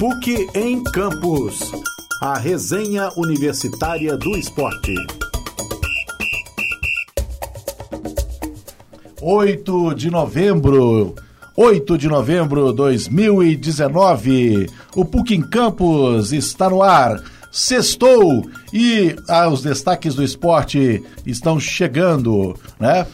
PUC em Campos. A resenha universitária do esporte. 8 de novembro. 8 de novembro de 2019. O PUC em Campos está no ar. Sextou e ah, os destaques do esporte estão chegando, né?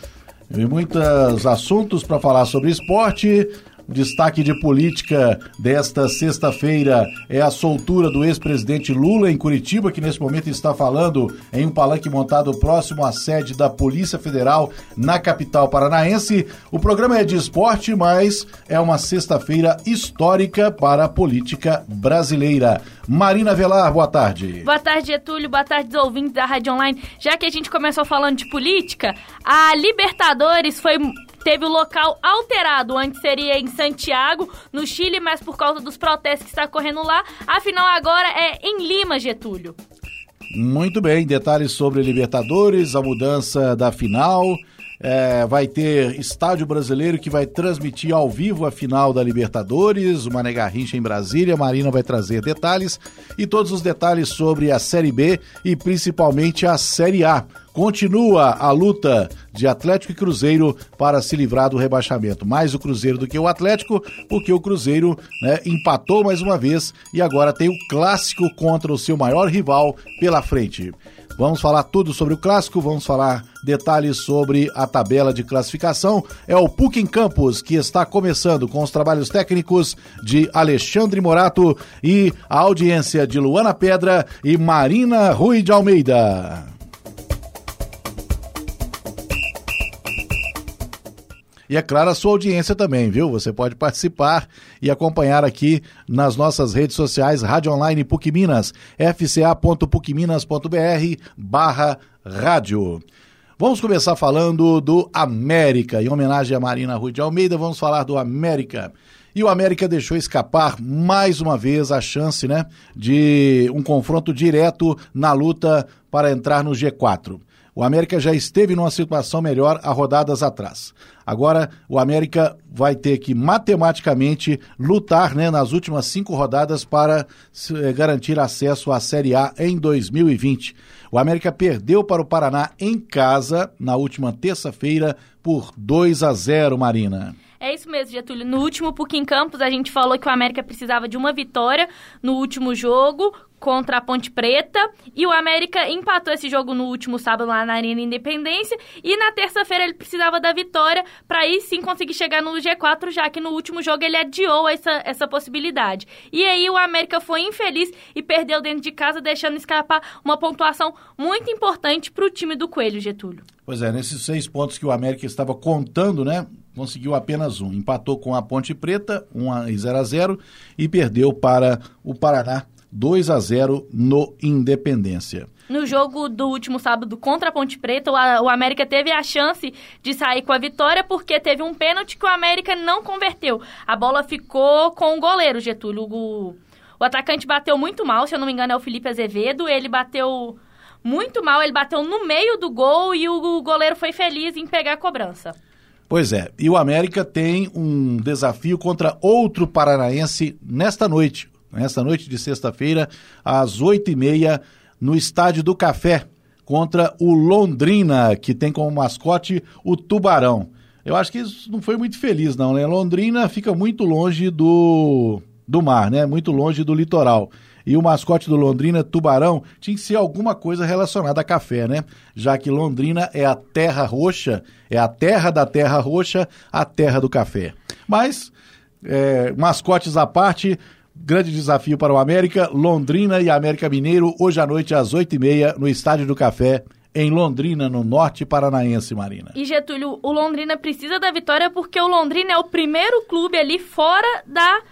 E muitos assuntos para falar sobre esporte. Destaque de política desta sexta-feira é a soltura do ex-presidente Lula em Curitiba, que nesse momento está falando em um palanque montado próximo à sede da Polícia Federal na capital paranaense. O programa é de esporte, mas é uma sexta-feira histórica para a política brasileira. Marina Velar, boa tarde. Boa tarde, Getúlio. Boa tarde, ouvintes da Rádio Online. Já que a gente começou falando de política, a Libertadores foi teve o local alterado. Antes seria em Santiago, no Chile, mas por causa dos protestos que está ocorrendo lá, afinal agora é em Lima, Getúlio. Muito bem, detalhes sobre Libertadores, a mudança da final. É, vai ter estádio brasileiro que vai transmitir ao vivo a final da Libertadores, o Mané Garrincha em Brasília. Marina vai trazer detalhes e todos os detalhes sobre a Série B e principalmente a Série A. Continua a luta de Atlético e Cruzeiro para se livrar do rebaixamento. Mais o Cruzeiro do que o Atlético, porque o Cruzeiro né, empatou mais uma vez e agora tem o clássico contra o seu maior rival pela frente. Vamos falar tudo sobre o clássico, vamos falar detalhes sobre a tabela de classificação. É o PUC em Campos que está começando com os trabalhos técnicos de Alexandre Morato e a audiência de Luana Pedra e Marina Rui de Almeida. E é claro, a sua audiência também, viu? Você pode participar e acompanhar aqui nas nossas redes sociais, Rádio Online PUC Minas, fca.pucminas.br barra rádio. Vamos começar falando do América. Em homenagem a Marina Rui de Almeida, vamos falar do América. E o América deixou escapar mais uma vez a chance né, de um confronto direto na luta para entrar no G4. O América já esteve numa situação melhor há rodadas atrás. Agora, o América vai ter que matematicamente lutar né, nas últimas cinco rodadas para eh, garantir acesso à Série A em 2020. O América perdeu para o Paraná em casa na última terça-feira por 2 a 0, Marina. É isso mesmo, Getúlio. No último PUC em Campos, a gente falou que o América precisava de uma vitória no último jogo contra a Ponte Preta. E o América empatou esse jogo no último sábado lá na Arena Independência. E na terça-feira ele precisava da vitória para aí sim conseguir chegar no G4, já que no último jogo ele adiou essa, essa possibilidade. E aí o América foi infeliz e perdeu dentro de casa, deixando escapar uma pontuação muito importante para o time do Coelho, Getúlio. Pois é, nesses seis pontos que o América estava contando, né? Conseguiu apenas um. Empatou com a Ponte Preta, 1 em 0 a 0 e perdeu para o Paraná 2 a 0 no Independência. No jogo do último sábado contra a Ponte Preta, o América teve a chance de sair com a vitória porque teve um pênalti que o América não converteu. A bola ficou com o goleiro, Getúlio. O, o atacante bateu muito mal, se eu não me engano é o Felipe Azevedo. Ele bateu muito mal, ele bateu no meio do gol e o goleiro foi feliz em pegar a cobrança. Pois é, e o América tem um desafio contra outro paranaense nesta noite, nesta noite de sexta-feira, às oito e meia, no Estádio do Café, contra o Londrina, que tem como mascote o Tubarão. Eu acho que isso não foi muito feliz, não, né? Londrina fica muito longe do, do mar, né? Muito longe do litoral e o mascote do Londrina, Tubarão, tinha que ser alguma coisa relacionada a café, né? Já que Londrina é a terra roxa, é a terra da terra roxa, a terra do café. Mas, é, mascotes à parte, grande desafio para o América, Londrina e América Mineiro, hoje à noite às oito e meia, no Estádio do Café, em Londrina, no norte paranaense, Marina. E Getúlio, o Londrina precisa da vitória porque o Londrina é o primeiro clube ali fora da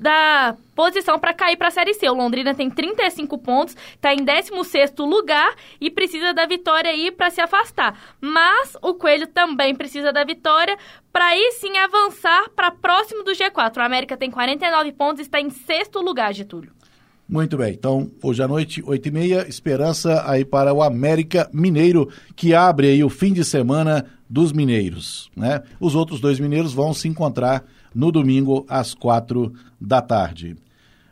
da posição para cair para a Série C. O Londrina tem 35 pontos, está em 16 lugar e precisa da vitória aí para se afastar. Mas o Coelho também precisa da vitória para aí sim avançar para próximo do G4. O América tem 49 pontos e está em sexto lugar, Getúlio. Muito bem, então hoje à noite, 8h30, esperança aí para o América Mineiro, que abre aí o fim de semana dos mineiros. Né? Os outros dois mineiros vão se encontrar no domingo às quatro da tarde.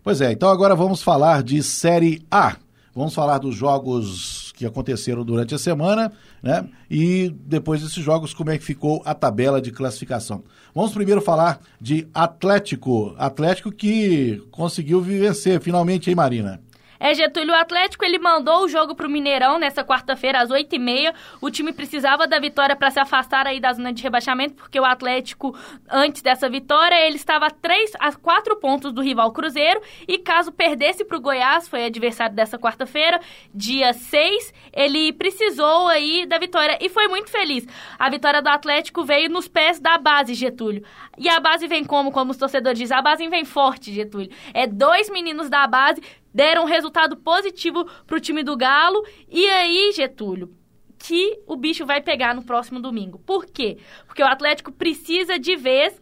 Pois é, então agora vamos falar de Série A. Vamos falar dos jogos que aconteceram durante a semana, né? E depois desses jogos, como é que ficou a tabela de classificação. Vamos primeiro falar de Atlético. Atlético que conseguiu vencer finalmente, hein, Marina? É, Getúlio, o Atlético ele mandou o jogo pro Mineirão nessa quarta-feira às 8h30. O time precisava da vitória para se afastar aí da zona de rebaixamento, porque o Atlético, antes dessa vitória, ele estava a 3 a 4 pontos do rival Cruzeiro. E caso perdesse pro Goiás, foi adversário dessa quarta-feira, dia 6, ele precisou aí da vitória e foi muito feliz. A vitória do Atlético veio nos pés da base, Getúlio. E a base vem como? Como os torcedores dizem, a base vem forte, Getúlio. É dois meninos da base deram um resultado positivo para o time do Galo. E aí, Getúlio, que o bicho vai pegar no próximo domingo. Por quê? Porque o Atlético precisa de vez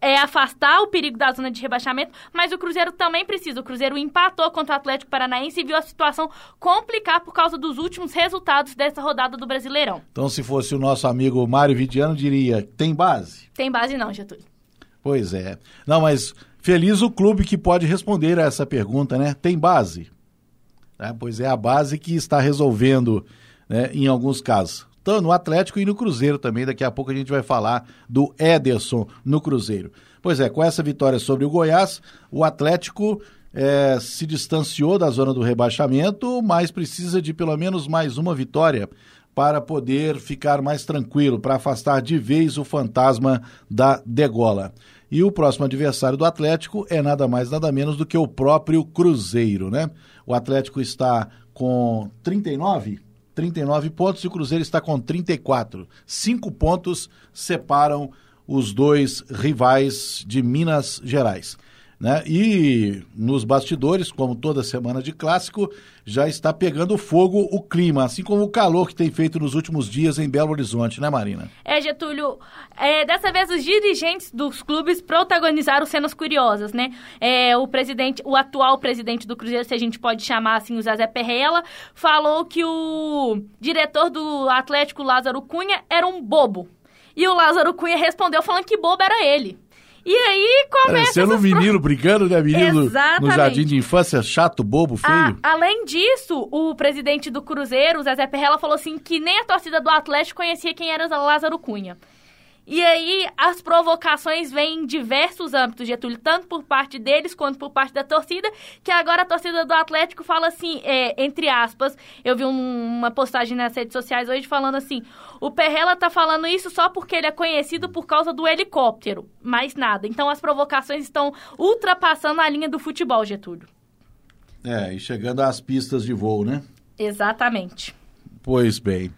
é, afastar o perigo da zona de rebaixamento, mas o Cruzeiro também precisa. O Cruzeiro empatou contra o Atlético Paranaense e viu a situação complicar por causa dos últimos resultados dessa rodada do Brasileirão. Então, se fosse o nosso amigo Mário Vidiano, diria: tem base? Tem base não, Getúlio. Pois é. Não, mas Feliz o clube que pode responder a essa pergunta, né? Tem base? É, pois é a base que está resolvendo né, em alguns casos. Então, no Atlético e no Cruzeiro também. Daqui a pouco a gente vai falar do Ederson no Cruzeiro. Pois é, com essa vitória sobre o Goiás, o Atlético é, se distanciou da zona do rebaixamento, mas precisa de pelo menos mais uma vitória para poder ficar mais tranquilo, para afastar de vez o fantasma da degola. E o próximo adversário do Atlético é nada mais, nada menos do que o próprio Cruzeiro, né? O Atlético está com 39, 39 pontos e o Cruzeiro está com 34. Cinco pontos separam os dois rivais de Minas Gerais. Né? E nos bastidores, como toda semana de clássico, já está pegando fogo o clima, assim como o calor que tem feito nos últimos dias em Belo Horizonte, né, Marina? É, Getúlio. É, dessa vez os dirigentes dos clubes protagonizaram cenas curiosas, né? É, o presidente, o atual presidente do Cruzeiro, se a gente pode chamar assim, o Zé Perrella, falou que o diretor do Atlético, Lázaro Cunha, era um bobo. E o Lázaro Cunha respondeu falando que bobo era ele. E aí começa. Parecendo um menino pro... brincando, né? Menino Exatamente. no jardim de infância, chato, bobo, feio. Ah, além disso, o presidente do Cruzeiro, Zezé Perrella, falou assim que nem a torcida do Atlético conhecia quem era Lázaro Cunha. E aí as provocações vêm em diversos âmbitos, Getúlio, tanto por parte deles quanto por parte da torcida, que agora a torcida do Atlético fala assim, é, entre aspas, eu vi um, uma postagem nas redes sociais hoje falando assim, o Perrella tá falando isso só porque ele é conhecido por causa do helicóptero, mais nada. Então as provocações estão ultrapassando a linha do futebol, Getúlio. É, e chegando às pistas de voo, né? Exatamente. Pois bem.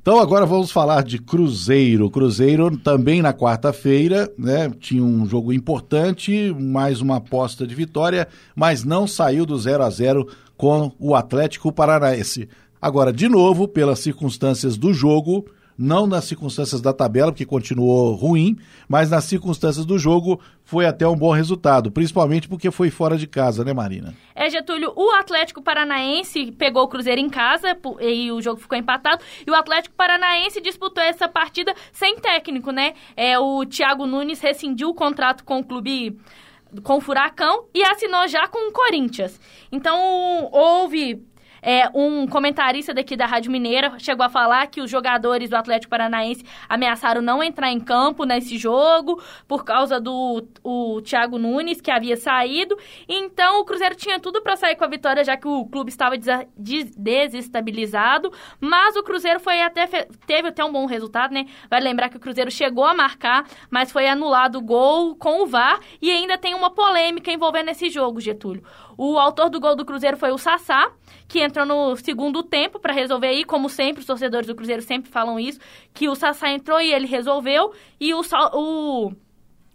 Então agora vamos falar de Cruzeiro. Cruzeiro também na quarta-feira, né? Tinha um jogo importante, mais uma aposta de vitória, mas não saiu do 0 a 0 com o Atlético Paranaense. Agora, de novo, pelas circunstâncias do jogo, não nas circunstâncias da tabela, porque continuou ruim, mas nas circunstâncias do jogo foi até um bom resultado, principalmente porque foi fora de casa, né, Marina? É, Getúlio, o Atlético Paranaense pegou o Cruzeiro em casa e o jogo ficou empatado, e o Atlético Paranaense disputou essa partida sem técnico, né? É, o Thiago Nunes rescindiu o contrato com o clube com o Furacão e assinou já com o Corinthians. Então, houve é, um comentarista daqui da Rádio Mineira chegou a falar que os jogadores do Atlético Paranaense ameaçaram não entrar em campo nesse jogo por causa do o Thiago Nunes, que havia saído. Então, o Cruzeiro tinha tudo para sair com a vitória, já que o clube estava desestabilizado. Mas o Cruzeiro foi até teve até um bom resultado, né? Vai lembrar que o Cruzeiro chegou a marcar, mas foi anulado o gol com o VAR. E ainda tem uma polêmica envolvendo esse jogo, Getúlio. O autor do gol do Cruzeiro foi o Sassá, que entrou no segundo tempo para resolver aí, como sempre, os torcedores do Cruzeiro sempre falam isso, que o Sassá entrou e ele resolveu, e o, o,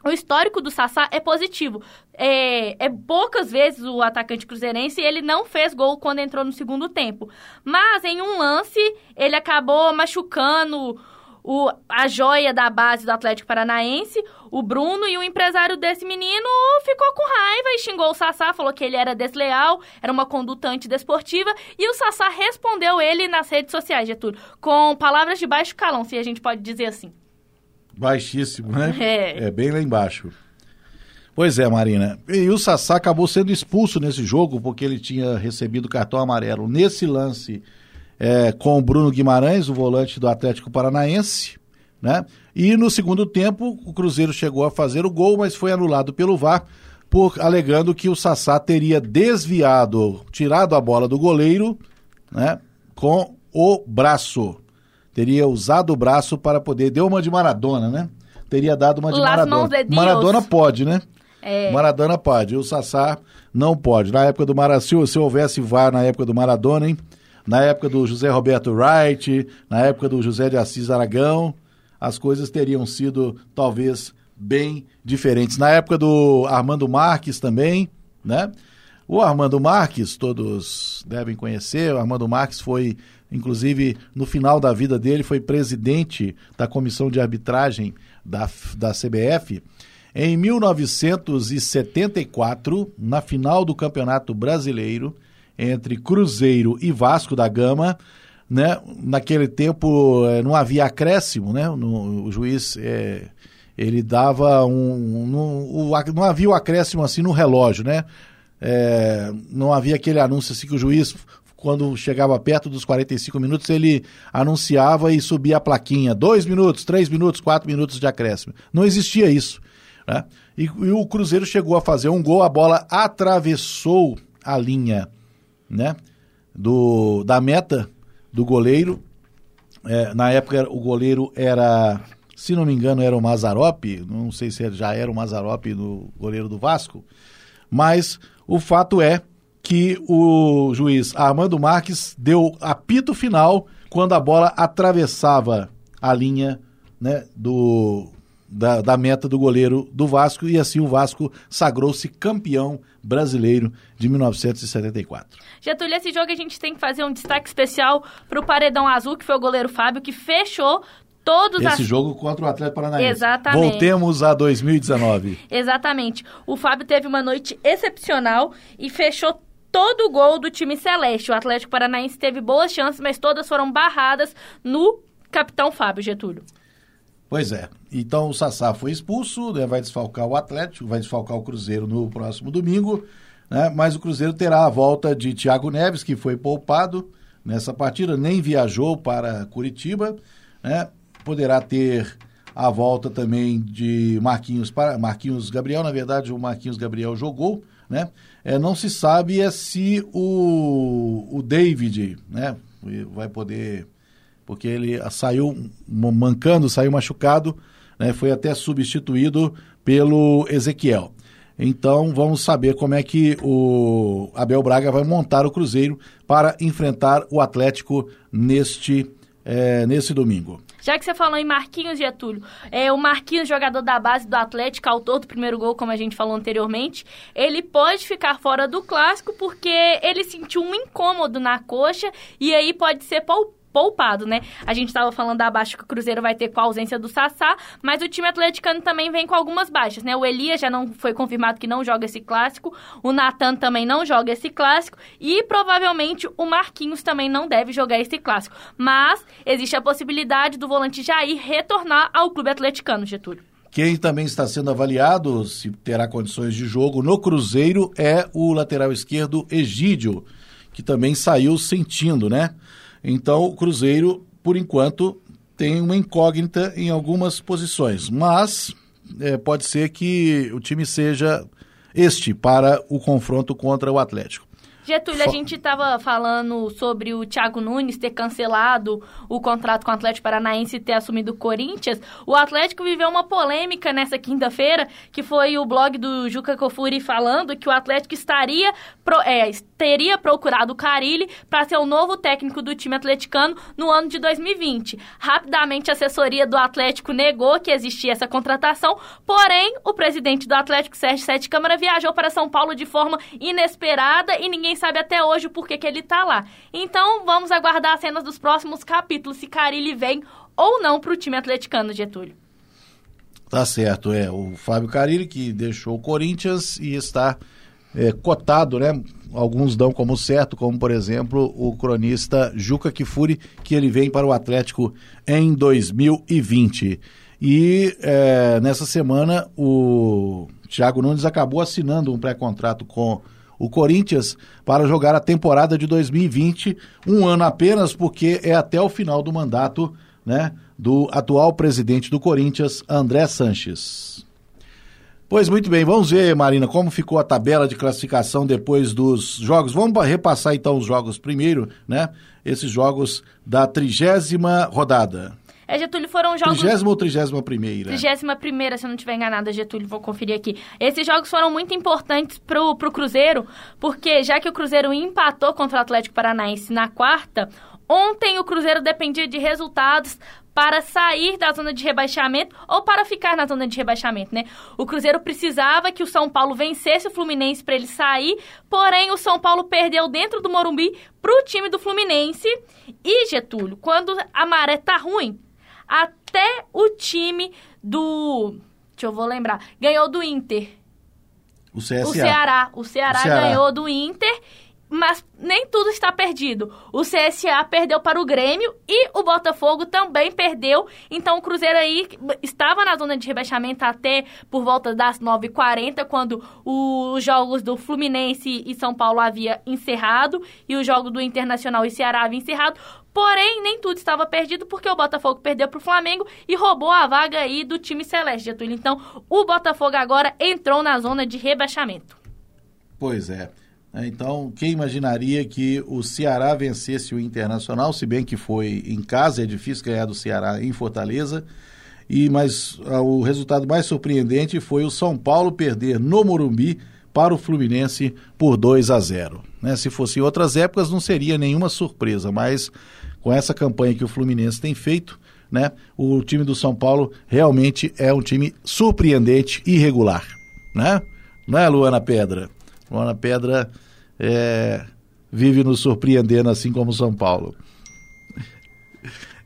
o histórico do Sassá é positivo. É, é, poucas vezes o atacante cruzeirense ele não fez gol quando entrou no segundo tempo. Mas em um lance ele acabou machucando o, a joia da base do Atlético Paranaense, o Bruno, e o empresário desse menino ficou com raiva e xingou o Sassá, falou que ele era desleal, era uma conduta antidesportiva, e o Sassá respondeu ele nas redes sociais, Getúlio, com palavras de baixo calão, se a gente pode dizer assim. Baixíssimo, né? É. É bem lá embaixo. Pois é, Marina. E o Sassá acabou sendo expulso nesse jogo porque ele tinha recebido cartão amarelo nesse lance é, com o Bruno Guimarães, o volante do Atlético Paranaense, né? E no segundo tempo o Cruzeiro chegou a fazer o gol, mas foi anulado pelo VAR por alegando que o Sassá teria desviado, tirado a bola do goleiro, né? Com o braço. Teria usado o braço para poder deu uma de Maradona, né? Teria dado uma de Las Maradona. Maradona pode, né? É. Maradona pode, o Sassá não pode. Na época do Maradona, se, se houvesse VAR na época do Maradona, hein? Na época do José Roberto Wright, na época do José de Assis Aragão, as coisas teriam sido talvez bem diferentes. Na época do Armando Marques também, né? O Armando Marques, todos devem conhecer, o Armando Marques foi, inclusive, no final da vida dele, foi presidente da comissão de arbitragem da, da CBF em 1974, na final do Campeonato Brasileiro, entre Cruzeiro e Vasco da Gama, né? Naquele tempo eh, não havia acréscimo, né? No, o juiz é, ele dava um, um, um, não havia o acréscimo assim no relógio, né? É, não havia aquele anúncio assim que o juiz quando chegava perto dos 45 minutos, ele anunciava e subia a plaquinha: dois minutos, três minutos, quatro minutos de acréscimo. Não existia isso. Né? E, e, o Cruzeiro chegou a fazer um gol, a bola atravessou a linha né? do, da meta do goleiro. É, na época o goleiro era, se não me engano, era o Mazarop, não sei se já era o Mazarop do goleiro do Vasco, mas o fato é que o juiz Armando Marques deu apito final quando a bola atravessava a linha né, do, da, da meta do goleiro do Vasco e assim o Vasco sagrou-se campeão brasileiro de 1974. Getúlio, esse jogo a gente tem que fazer um destaque especial para o Paredão Azul, que foi o goleiro Fábio, que fechou todos Esse as... jogo contra o Atlético Paranaense. Exatamente. Voltemos a 2019. Exatamente. O Fábio teve uma noite excepcional e fechou todo o gol do time celeste. O Atlético Paranaense teve boas chances, mas todas foram barradas no capitão Fábio Getúlio. Pois é. Então o Sassá foi expulso, né, vai desfalcar o Atlético, vai desfalcar o Cruzeiro no próximo domingo, né, mas o Cruzeiro terá a volta de Thiago Neves, que foi poupado nessa partida, nem viajou para Curitiba, né, poderá ter a volta também de Marquinhos para Marquinhos Gabriel, na verdade o Marquinhos Gabriel jogou, né? É, não se sabe é se o, o David, né, vai poder porque ele saiu mancando, saiu machucado, né, foi até substituído pelo Ezequiel. Então vamos saber como é que o Abel Braga vai montar o Cruzeiro para enfrentar o Atlético neste, é, nesse domingo. Já que você falou em Marquinhos Getúlio, é, o Marquinhos, jogador da base do Atlético, autor do primeiro gol, como a gente falou anteriormente, ele pode ficar fora do clássico porque ele sentiu um incômodo na coxa e aí pode ser poupado poupado, né? A gente estava falando abaixo que o Cruzeiro vai ter com a ausência do Sassá, mas o time atleticano também vem com algumas baixas, né? O Elias já não foi confirmado que não joga esse clássico, o Natan também não joga esse clássico e provavelmente o Marquinhos também não deve jogar esse clássico. Mas existe a possibilidade do volante Jair retornar ao clube atleticano, Getúlio. Quem também está sendo avaliado, se terá condições de jogo no Cruzeiro, é o lateral esquerdo Egídio, que também saiu sentindo, né? Então, o Cruzeiro, por enquanto, tem uma incógnita em algumas posições, mas é, pode ser que o time seja este para o confronto contra o Atlético. Getúlio, a gente estava falando sobre o Thiago Nunes ter cancelado o contrato com o Atlético Paranaense e ter assumido o Corinthians. O Atlético viveu uma polêmica nessa quinta-feira, que foi o blog do Juca Kofuri falando que o Atlético estaria pro, é, teria procurado o Carilli para ser o novo técnico do time atleticano no ano de 2020. Rapidamente, a assessoria do Atlético negou que existia essa contratação, porém, o presidente do Atlético, Sérgio Sete Câmara, viajou para São Paulo de forma inesperada e ninguém sabe até hoje o porquê que ele tá lá. Então, vamos aguardar as cenas dos próximos capítulos, se Carilli vem ou não para o time atleticano, Getúlio. Tá certo, é. O Fábio Carilli, que deixou o Corinthians e está é, cotado, né? Alguns dão como certo, como por exemplo o cronista Juca Kifuri, que ele vem para o Atlético em 2020. E é, nessa semana o Thiago Nunes acabou assinando um pré-contrato com o Corinthians para jogar a temporada de 2020, um ano apenas, porque é até o final do mandato né, do atual presidente do Corinthians, André Sanches. Pois muito bem, vamos ver, Marina, como ficou a tabela de classificação depois dos jogos. Vamos repassar então os jogos primeiro, né? Esses jogos da trigésima rodada. É, Getúlio, foram jogos... Trigésima ou trigésima primeira? Trigésima primeira, se eu não estiver enganada, Getúlio, vou conferir aqui. Esses jogos foram muito importantes pro, pro Cruzeiro, porque já que o Cruzeiro empatou contra o Atlético Paranaense na quarta, ontem o Cruzeiro dependia de resultados para sair da zona de rebaixamento ou para ficar na zona de rebaixamento, né? O Cruzeiro precisava que o São Paulo vencesse o Fluminense para ele sair, porém o São Paulo perdeu dentro do Morumbi para o time do Fluminense. E Getúlio, quando a maré tá ruim, até o time do, deixa eu vou lembrar, ganhou do Inter. O CSA. O Ceará, o Ceará, o Ceará ganhou do Inter mas nem tudo está perdido. O CSA perdeu para o Grêmio e o Botafogo também perdeu. Então o Cruzeiro aí estava na zona de rebaixamento até por volta das 9h40, quando os jogos do Fluminense e São Paulo havia encerrado e o jogo do Internacional e Ceará havia encerrado. Porém, nem tudo estava perdido porque o Botafogo perdeu para o Flamengo e roubou a vaga aí do time celeste, Getúlio. Então, o Botafogo agora entrou na zona de rebaixamento. Pois é. É, então, quem imaginaria que o Ceará vencesse o Internacional, se bem que foi em casa, é difícil ganhar do Ceará em Fortaleza. E mas ah, o resultado mais surpreendente foi o São Paulo perder no Morumbi para o Fluminense por 2 a 0. Né? Se fosse em outras épocas não seria nenhuma surpresa, mas com essa campanha que o Fluminense tem feito, né, o time do São Paulo realmente é um time surpreendente e irregular, né? Não é, Luana Pedra? Luana Pedra é, vive nos surpreendendo, assim como São Paulo.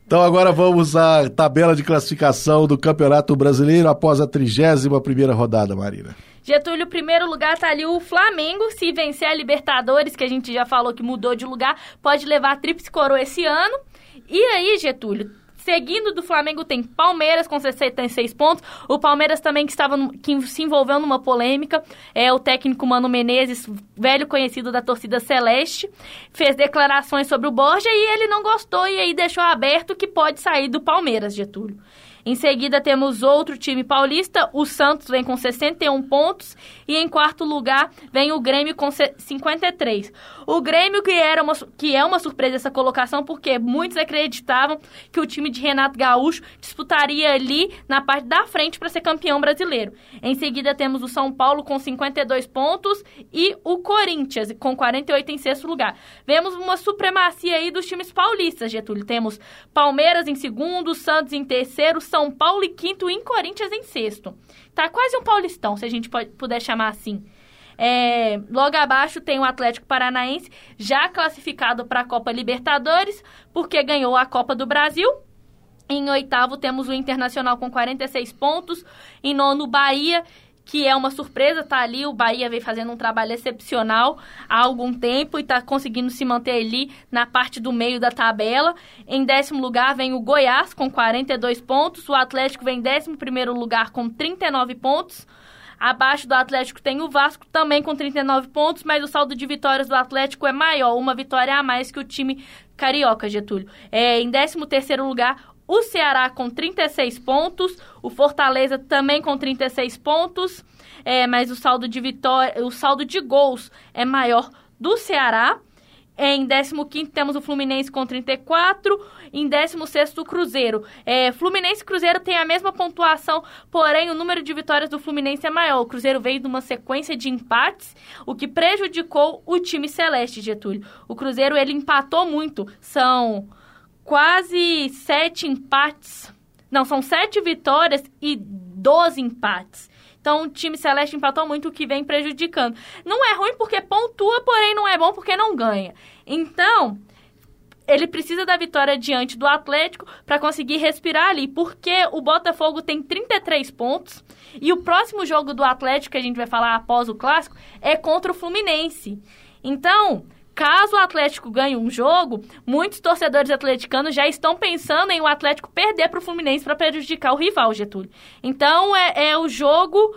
Então agora vamos à tabela de classificação do Campeonato Brasileiro após a 31 primeira rodada, Marina. Getúlio, primeiro lugar está ali o Flamengo. Se vencer a Libertadores, que a gente já falou que mudou de lugar, pode levar a Tríplice Coroa esse ano. E aí, Getúlio, Seguindo do Flamengo tem Palmeiras com 66 pontos. O Palmeiras também que estava que se envolveu numa polêmica. É o técnico Mano Menezes, velho conhecido da torcida celeste, fez declarações sobre o Borja e ele não gostou e aí deixou aberto que pode sair do Palmeiras, Getúlio. Em seguida, temos outro time paulista, o Santos vem com 61 pontos e em quarto lugar vem o Grêmio com 53. O Grêmio que era uma, que é uma surpresa essa colocação porque muitos acreditavam que o time de Renato Gaúcho disputaria ali na parte da frente para ser campeão brasileiro. Em seguida, temos o São Paulo com 52 pontos e o Corinthians com 48 em sexto lugar. Vemos uma supremacia aí dos times paulistas, Getúlio. Temos Palmeiras em segundo, Santos em terceiro, São Paulo e quinto e Corinthians em sexto. Tá quase um paulistão, se a gente pode, puder chamar assim. É, logo abaixo tem o Atlético Paranaense, já classificado para a Copa Libertadores, porque ganhou a Copa do Brasil. Em oitavo temos o Internacional com 46 pontos. Em nono, Bahia que é uma surpresa, tá ali, o Bahia vem fazendo um trabalho excepcional há algum tempo e está conseguindo se manter ali na parte do meio da tabela. Em décimo lugar vem o Goiás com 42 pontos, o Atlético vem em décimo primeiro lugar com 39 pontos. Abaixo do Atlético tem o Vasco também com 39 pontos, mas o saldo de vitórias do Atlético é maior, uma vitória a mais que o time carioca, Getúlio. É, em 13 terceiro lugar, o Ceará com 36 pontos, o Fortaleza também com 36 pontos, é, mas o saldo de vitória, o saldo de gols é maior do Ceará. Em 15 temos o Fluminense com 34. Em 16 o Cruzeiro. É, Fluminense e Cruzeiro têm a mesma pontuação, porém o número de vitórias do Fluminense é maior. O Cruzeiro veio de uma sequência de empates, o que prejudicou o time celeste, Getúlio. O Cruzeiro ele empatou muito. São quase sete empates. Não, são sete vitórias e 12 empates. Então, o time celeste empatou muito, o que vem prejudicando. Não é ruim porque pontua, porém não é bom porque não ganha. Então, ele precisa da vitória diante do Atlético para conseguir respirar ali, porque o Botafogo tem 33 pontos e o próximo jogo do Atlético, que a gente vai falar após o clássico, é contra o Fluminense. Então, Caso o Atlético ganhe um jogo, muitos torcedores atleticanos já estão pensando em o Atlético perder para o Fluminense para prejudicar o rival, Getúlio. Então é, é, o jogo,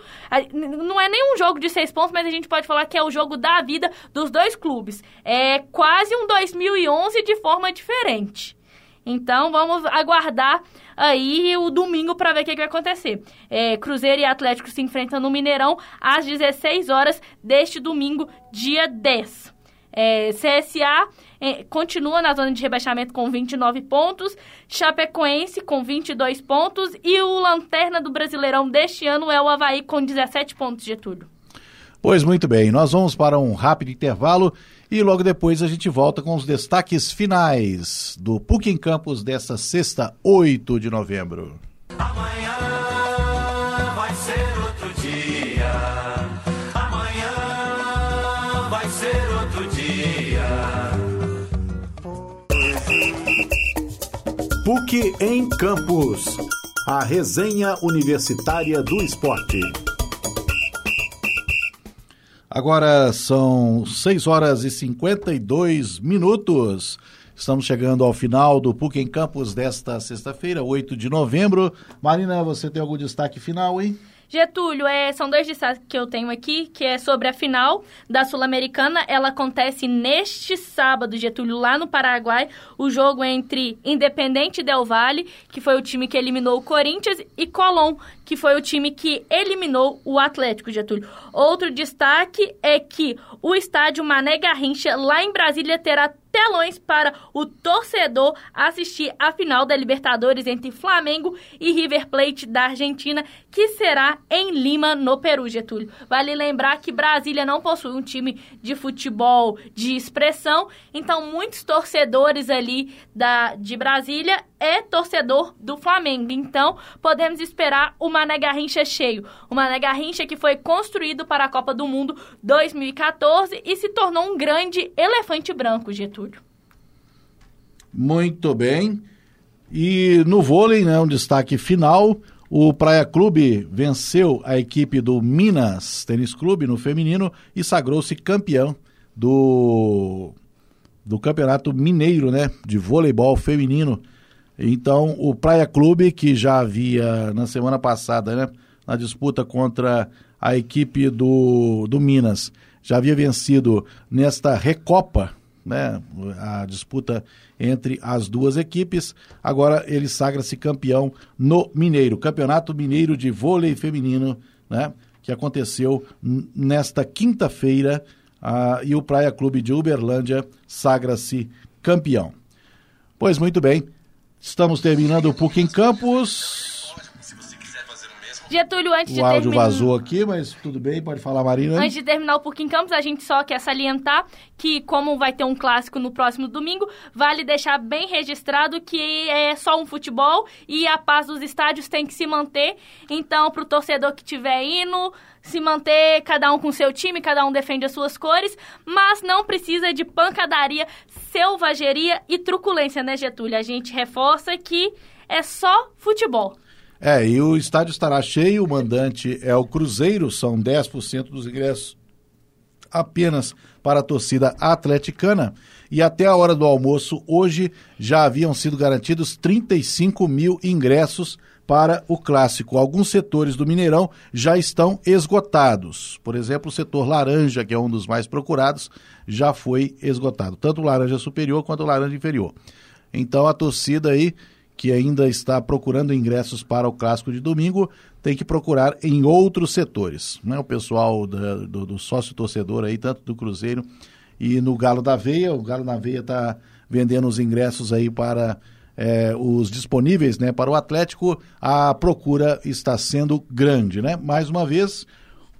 não é nem um jogo de seis pontos, mas a gente pode falar que é o jogo da vida dos dois clubes. É quase um 2011 de forma diferente. Então vamos aguardar aí o domingo para ver o que, que, vai acontecer. É, Cruzeiro e Atlético se enfrentam no Mineirão às 16 horas deste domingo, dia 10. É, CSA é, continua na zona de rebaixamento com 29 pontos, Chapecoense com 22 pontos e o lanterna do Brasileirão deste ano é o Havaí com 17 pontos, de tudo. Pois muito bem, nós vamos para um rápido intervalo e logo depois a gente volta com os destaques finais do PUC em Campos desta sexta, 8 de novembro. Amanhã PUC em Campos. A resenha universitária do esporte. Agora são 6 horas e 52 minutos. Estamos chegando ao final do PUC em Campos desta sexta-feira, 8 de novembro. Marina, você tem algum destaque final, hein? Getúlio, é, são dois destaques que eu tenho aqui, que é sobre a final da Sul-Americana. Ela acontece neste sábado, Getúlio, lá no Paraguai. O jogo entre Independente Del Valle, que foi o time que eliminou o Corinthians, e Colón, que foi o time que eliminou o Atlético, Getúlio. Outro destaque é que o estádio Mané Garrincha, lá em Brasília, terá telões para o torcedor assistir a final da Libertadores entre Flamengo e River Plate da Argentina, que será em Lima, no Peru, Getúlio. Vale lembrar que Brasília não possui um time de futebol de expressão, então muitos torcedores ali da, de Brasília é torcedor do Flamengo. Então, podemos esperar o Mané Garrincha cheio. O Mané Garrincha que foi construído para a Copa do Mundo 2014 e se tornou um grande elefante branco, Getúlio. Muito bem. E no vôlei, né, um destaque final, o Praia Clube venceu a equipe do Minas Tênis Clube no feminino e sagrou-se campeão do do Campeonato Mineiro, né, de voleibol feminino então, o Praia Clube, que já havia na semana passada, né, na disputa contra a equipe do, do Minas, já havia vencido nesta Recopa, né, a disputa entre as duas equipes. Agora ele sagra-se campeão no Mineiro, Campeonato Mineiro de Vôlei Feminino, né, que aconteceu nesta quinta-feira, uh, e o Praia Clube de Uberlândia sagra-se campeão. Pois muito bem, Estamos terminando o PUC em Campos. Getúlio, antes o de terminar... O áudio vazou aqui, mas tudo bem, pode falar, Marina. Antes de terminar o em Campos, a gente só quer salientar que, como vai ter um clássico no próximo domingo, vale deixar bem registrado que é só um futebol e a paz dos estádios tem que se manter. Então, para o torcedor que estiver indo, se manter cada um com seu time, cada um defende as suas cores, mas não precisa de pancadaria, selvageria e truculência, né, Getúlio? A gente reforça que é só futebol. É, e o estádio estará cheio, o mandante é o Cruzeiro, são 10% dos ingressos apenas para a torcida atleticana. E até a hora do almoço, hoje, já haviam sido garantidos 35 mil ingressos para o clássico. Alguns setores do Mineirão já estão esgotados. Por exemplo, o setor laranja, que é um dos mais procurados, já foi esgotado. Tanto o laranja superior quanto o laranja inferior. Então a torcida aí que ainda está procurando ingressos para o clássico de domingo tem que procurar em outros setores. Né? O pessoal da, do, do sócio torcedor aí, tanto do Cruzeiro e no Galo da Veia. O Galo da Veia está vendendo os ingressos aí para é, os disponíveis né, para o Atlético, a procura está sendo grande. Né? Mais uma vez,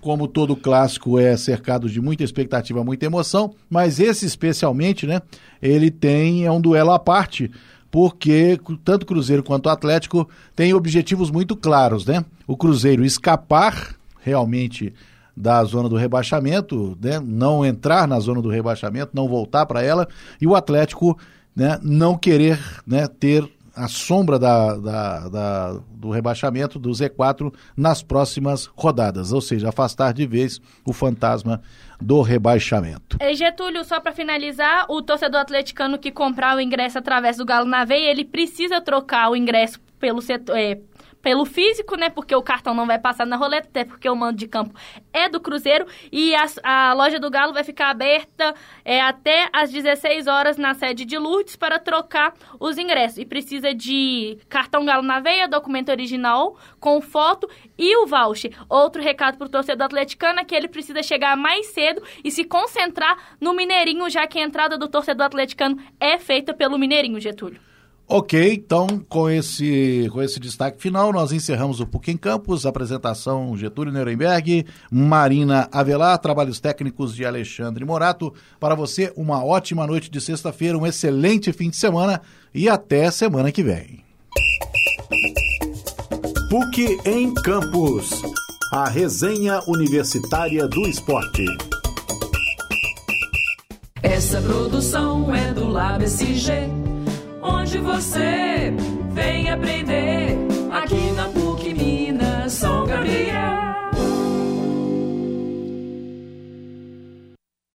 como todo clássico é cercado de muita expectativa, muita emoção, mas esse especialmente, né, ele tem é um duelo à parte, porque tanto o Cruzeiro quanto o Atlético têm objetivos muito claros, né? O Cruzeiro escapar realmente da zona do rebaixamento, né? não entrar na zona do rebaixamento, não voltar para ela, e o Atlético né, não querer né, ter a sombra da, da, da, do rebaixamento do Z4 nas próximas rodadas, ou seja, afastar de vez o fantasma do rebaixamento. É, Getúlio, só para finalizar, o torcedor atleticano que comprar o ingresso através do Galo na Veia, ele precisa trocar o ingresso pelo setor, é, pelo físico, né? Porque o cartão não vai passar na roleta, até porque o mando de campo é do Cruzeiro. E a, a loja do Galo vai ficar aberta é, até às 16 horas na sede de Lourdes para trocar os ingressos. E precisa de cartão Galo na veia, documento original com foto e o voucher. Outro recado para o torcedor atleticano é que ele precisa chegar mais cedo e se concentrar no Mineirinho, já que a entrada do torcedor atleticano é feita pelo Mineirinho, Getúlio. Ok, então com esse, com esse destaque final, nós encerramos o PUC em Campos, apresentação Getúlio Nuremberg, Marina Avelar, trabalhos técnicos de Alexandre Morato. Para você, uma ótima noite de sexta-feira, um excelente fim de semana e até semana que vem. PUC em Campos, a resenha universitária do esporte. Essa produção é do LabSG onde você.